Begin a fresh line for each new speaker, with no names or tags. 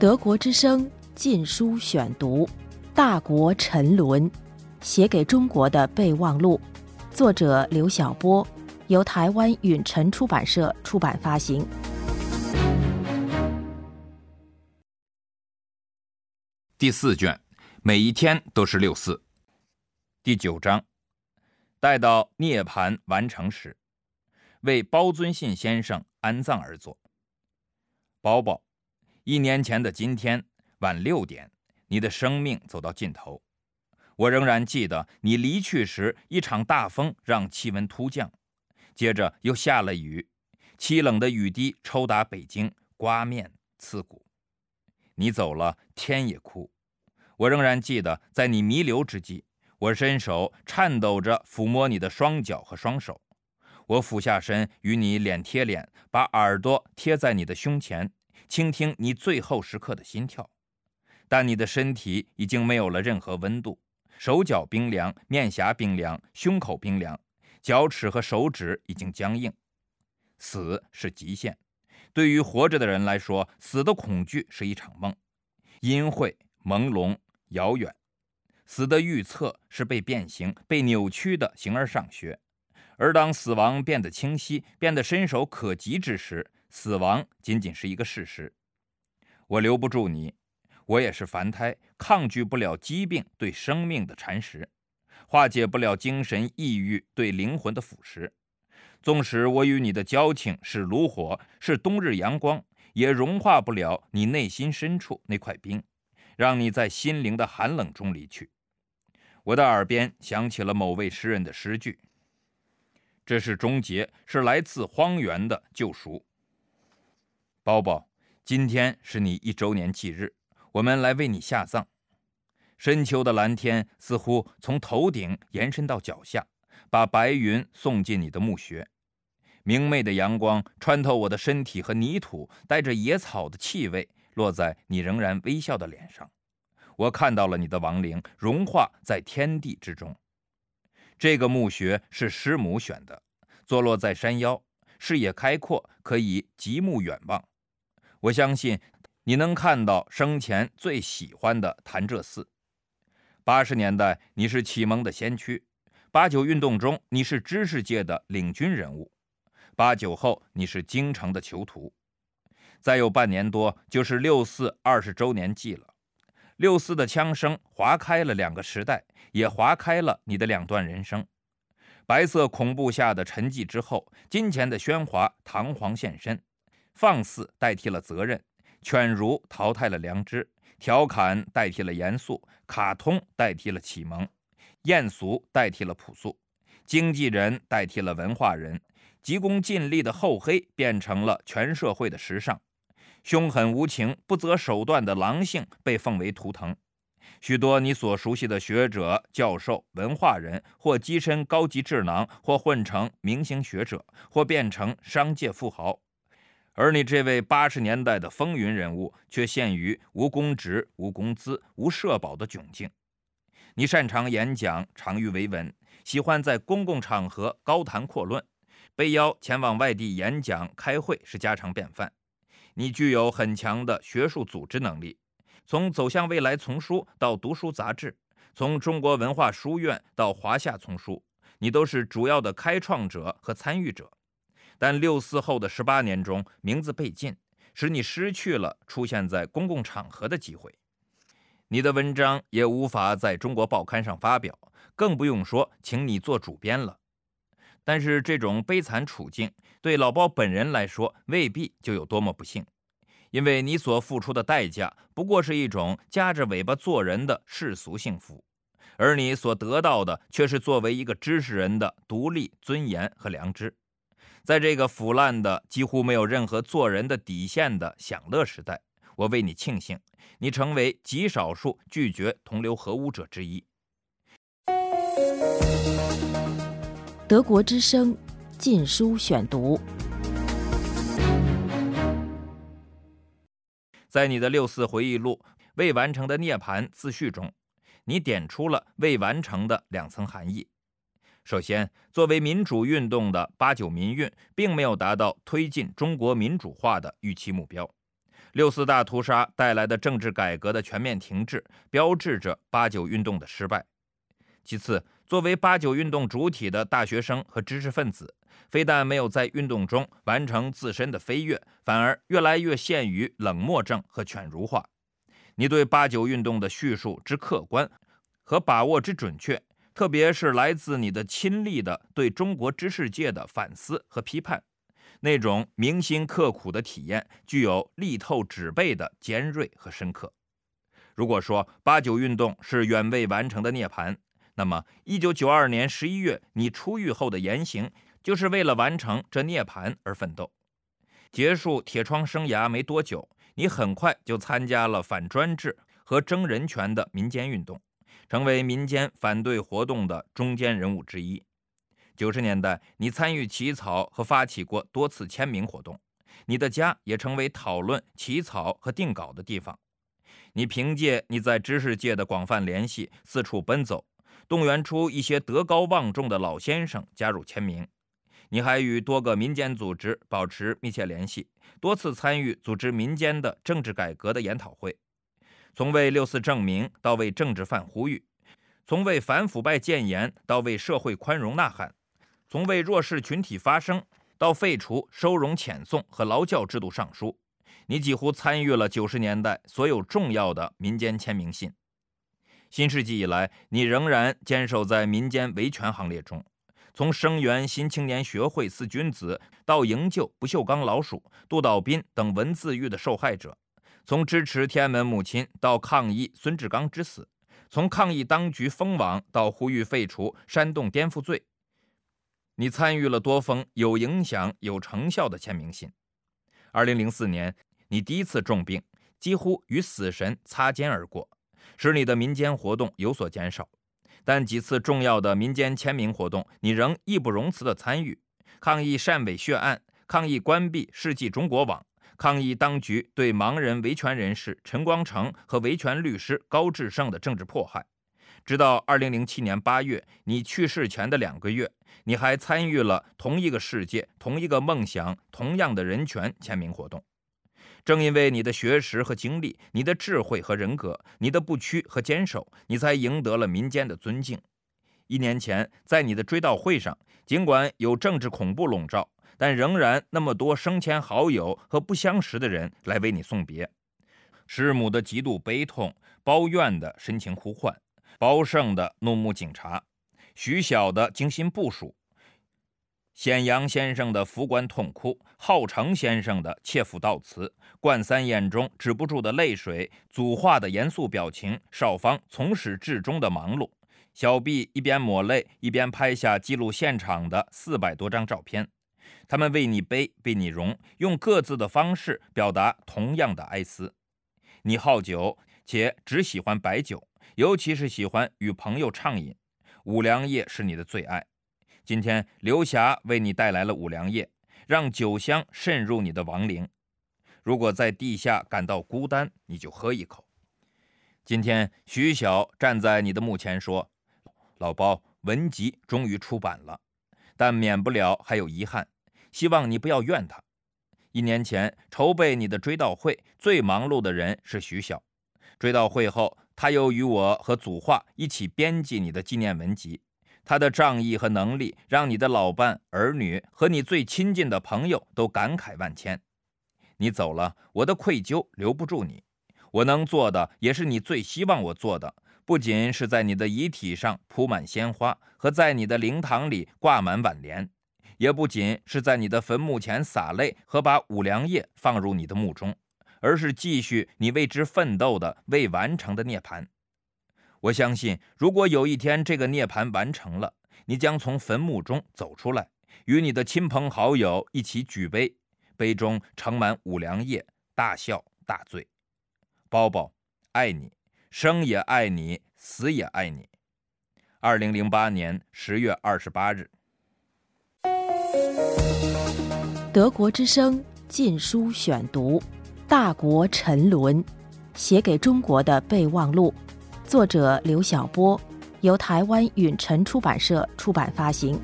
德国之声禁书选读，《大国沉沦》，写给中国的备忘录，作者刘晓波，由台湾允晨出版社出版发行。
第四卷，每一天都是六四。第九章，待到涅盘完成时，为包尊信先生安葬而作。包包，一年前的今天晚六点，你的生命走到尽头。我仍然记得你离去时，一场大风让气温突降，接着又下了雨，凄冷的雨滴抽打北京，刮面刺骨。你走了，天也哭。我仍然记得，在你弥留之际，我伸手颤抖着抚摸你的双脚和双手。我俯下身与你脸贴脸，把耳朵贴在你的胸前，倾听你最后时刻的心跳。但你的身体已经没有了任何温度，手脚冰凉，面颊冰凉，胸口冰凉，脚趾和手指已经僵硬。死是极限。对于活着的人来说，死的恐惧是一场梦，阴晦、朦胧、遥远。死的预测是被变形、被扭曲的形而上学。而当死亡变得清晰、变得伸手可及之时，死亡仅仅是一个事实。我留不住你，我也是凡胎，抗拒不了疾病对生命的蚕食，化解不了精神抑郁对灵魂的腐蚀。纵使我与你的交情是炉火，是冬日阳光，也融化不了你内心深处那块冰，让你在心灵的寒冷中离去。我的耳边响起了某位诗人的诗句：“这是终结，是来自荒原的救赎。”包包，今天是你一周年忌日，我们来为你下葬。深秋的蓝天似乎从头顶延伸到脚下。把白云送进你的墓穴，明媚的阳光穿透我的身体和泥土，带着野草的气味，落在你仍然微笑的脸上。我看到了你的亡灵融化在天地之中。这个墓穴是师母选的，坐落在山腰，视野开阔，可以极目远望。我相信你能看到生前最喜欢的潭柘寺。八十年代，你是启蒙的先驱。八九运动中，你是知识界的领军人物；八九后，你是京城的囚徒。再有半年多，就是六四二十周年祭了。六四的枪声划开了两个时代，也划开了你的两段人生。白色恐怖下的沉寂之后，金钱的喧哗堂皇现身，放肆代替了责任，犬儒淘汰了良知，调侃代替了严肃，卡通代替了启蒙。艳俗代替了朴素，经纪人代替了文化人，急功近利的厚黑变成了全社会的时尚，凶狠无情、不择手段的狼性被奉为图腾。许多你所熟悉的学者、教授、文化人，或跻身高级智囊，或混成明星学者，或变成商界富豪，而你这位八十年代的风云人物，却陷于无公职、无工资、无社保的窘境。你擅长演讲，长于维文，喜欢在公共场合高谈阔论，被邀前往外地演讲、开会是家常便饭。你具有很强的学术组织能力，从《走向未来》丛书到读书杂志，从中国文化书院到华夏丛书，你都是主要的开创者和参与者。但六四后的十八年中，名字被禁，使你失去了出现在公共场合的机会。你的文章也无法在中国报刊上发表，更不用说请你做主编了。但是这种悲惨处境对老包本人来说未必就有多么不幸，因为你所付出的代价不过是一种夹着尾巴做人的世俗幸福，而你所得到的却是作为一个知识人的独立、尊严和良知。在这个腐烂的、几乎没有任何做人的底线的享乐时代。我为你庆幸，你成为极少数拒绝同流合污者之一。
德国之声，禁书选读。
在你的六四回忆录《未完成的涅槃自序》中，你点出了未完成的两层含义。首先，作为民主运动的八九民运，并没有达到推进中国民主化的预期目标。六四大屠杀带来的政治改革的全面停滞，标志着八九运动的失败。其次，作为八九运动主体的大学生和知识分子，非但没有在运动中完成自身的飞跃，反而越来越陷于冷漠症和犬儒化。你对八九运动的叙述之客观和把握之准确，特别是来自你的亲历的对中国知识界的反思和批判。那种铭心刻苦的体验，具有力透纸背的尖锐和深刻。如果说八九运动是远未完成的涅槃，那么一九九二年十一月你出狱后的言行，就是为了完成这涅槃而奋斗。结束铁窗生涯没多久，你很快就参加了反专制和争人权的民间运动，成为民间反对活动的中坚人物之一。九十年代，你参与起草和发起过多次签名活动，你的家也成为讨论起草和定稿的地方。你凭借你在知识界的广泛联系，四处奔走，动员出一些德高望重的老先生加入签名。你还与多个民间组织保持密切联系，多次参与组织民间的政治改革的研讨会，从为六四证明到为政治犯呼吁，从为反腐败建言到为社会宽容呐喊。从为弱势群体发声，到废除收容遣送和劳教制度上书，你几乎参与了九十年代所有重要的民间签名信。新世纪以来，你仍然坚守在民间维权行列中，从声援新青年学会四君子，到营救不锈钢老鼠、杜岛斌等文字狱的受害者，从支持天安门母亲到抗议孙志刚之死，从抗议当局封网到呼吁废除煽动颠覆罪。你参与了多封有影响、有成效的签名信。二零零四年，你第一次重病，几乎与死神擦肩而过，使你的民间活动有所减少。但几次重要的民间签名活动，你仍义不容辞地参与：抗议汕尾血案，抗议关闭世纪中国网，抗议当局对盲人维权人士陈光诚和维权律师高志胜的政治迫害。直到二零零七年八月，你去世前的两个月。你还参与了同一个世界、同一个梦想、同样的人权签名活动。正因为你的学识和经历、你的智慧和人格、你的不屈和坚守，你才赢得了民间的尊敬。一年前，在你的追悼会上，尽管有政治恐怖笼罩，但仍然那么多生前好友和不相识的人来为你送别。师母的极度悲痛，包怨的深情呼唤，包胜的怒目警察。徐晓的精心部署，显阳先生的浮棺痛哭，浩成先生的切腹悼词，冠三眼中止不住的泪水，祖化的严肃表情，少芳从始至终的忙碌，小毕一边抹泪一边拍下记录现场的四百多张照片，他们为你悲，为你荣，用各自的方式表达同样的哀思。你好酒，且只喜欢白酒，尤其是喜欢与朋友畅饮。五粮液是你的最爱，今天刘霞为你带来了五粮液，让酒香渗入你的亡灵。如果在地下感到孤单，你就喝一口。今天徐晓站在你的墓前说：“老包文集终于出版了，但免不了还有遗憾，希望你不要怨他。一年前筹备你的追悼会，最忙碌的人是徐晓。追悼会后。”他又与我和祖化一起编辑你的纪念文集，他的仗义和能力让你的老伴、儿女和你最亲近的朋友都感慨万千。你走了，我的愧疚留不住你。我能做的，也是你最希望我做的，不仅是在你的遗体上铺满鲜花，和在你的灵堂里挂满挽联，也不仅是在你的坟墓前洒泪和把五粮液放入你的墓中。而是继续你为之奋斗的未完成的涅槃。我相信，如果有一天这个涅槃完成了，你将从坟墓中走出来，与你的亲朋好友一起举杯，杯中盛满五粮液，大笑大醉。包包，爱你，生也爱你，死也爱你。二零零八年十月二十八日，
德国之声禁书选读。大国沉沦，写给中国的备忘录，作者刘晓波，由台湾允晨出版社出版发行。